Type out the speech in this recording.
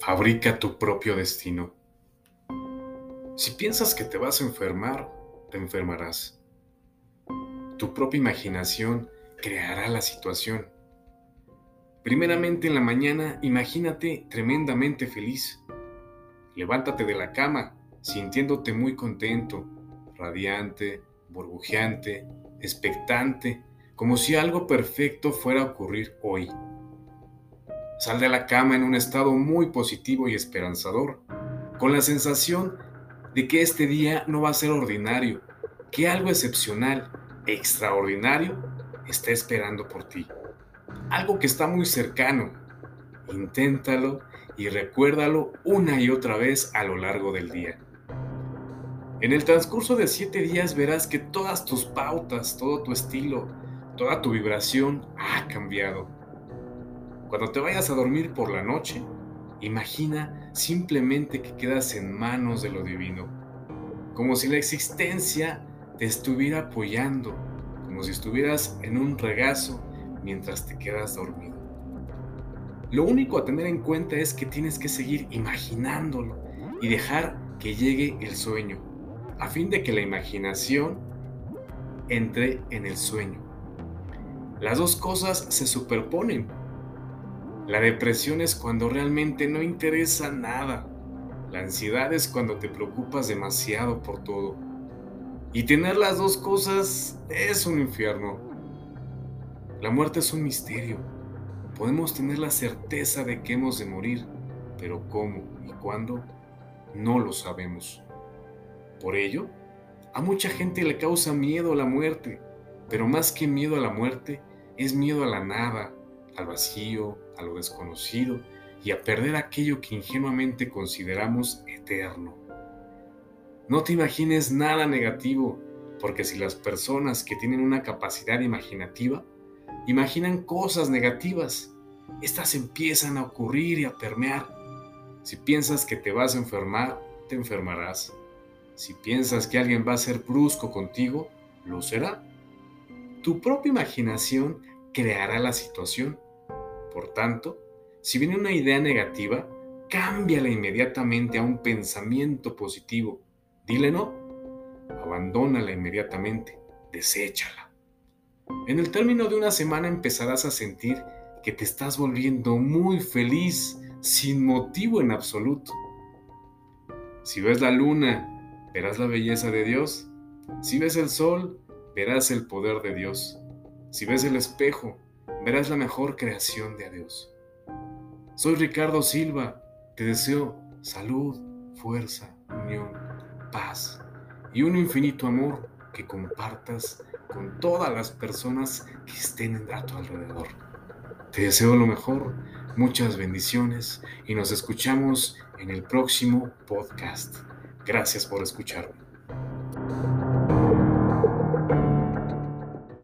Fabrica tu propio destino. Si piensas que te vas a enfermar, te enfermarás. Tu propia imaginación creará la situación. Primeramente en la mañana, imagínate tremendamente feliz. Levántate de la cama sintiéndote muy contento, radiante, burbujeante, expectante, como si algo perfecto fuera a ocurrir hoy. Sal de la cama en un estado muy positivo y esperanzador, con la sensación de que este día no va a ser ordinario, que algo excepcional, extraordinario, está esperando por ti. Algo que está muy cercano. Inténtalo y recuérdalo una y otra vez a lo largo del día. En el transcurso de siete días verás que todas tus pautas, todo tu estilo, toda tu vibración ha cambiado cuando te vayas a dormir por la noche, imagina simplemente que quedas en manos de lo divino, como si la existencia te estuviera apoyando, como si estuvieras en un regazo mientras te quedas dormido. Lo único a tener en cuenta es que tienes que seguir imaginándolo y dejar que llegue el sueño, a fin de que la imaginación entre en el sueño. Las dos cosas se superponen la depresión es cuando realmente no interesa nada. La ansiedad es cuando te preocupas demasiado por todo. Y tener las dos cosas es un infierno. La muerte es un misterio. Podemos tener la certeza de que hemos de morir, pero cómo y cuándo no lo sabemos. Por ello, a mucha gente le causa miedo la muerte, pero más que miedo a la muerte, es miedo a la nada, al vacío, a lo desconocido y a perder aquello que ingenuamente consideramos eterno. No te imagines nada negativo, porque si las personas que tienen una capacidad imaginativa imaginan cosas negativas, estas empiezan a ocurrir y a permear. Si piensas que te vas a enfermar, te enfermarás. Si piensas que alguien va a ser brusco contigo, lo será. Tu propia imaginación creará la situación por tanto, si viene una idea negativa, cámbiala inmediatamente a un pensamiento positivo. Dile no, abandónala inmediatamente, deséchala. En el término de una semana empezarás a sentir que te estás volviendo muy feliz sin motivo en absoluto. Si ves la luna, verás la belleza de Dios. Si ves el sol, verás el poder de Dios. Si ves el espejo, verás la mejor creación de Dios. Soy Ricardo Silva, te deseo salud, fuerza, unión, paz y un infinito amor que compartas con todas las personas que estén a tu alrededor. Te deseo lo mejor, muchas bendiciones y nos escuchamos en el próximo podcast. Gracias por escucharme.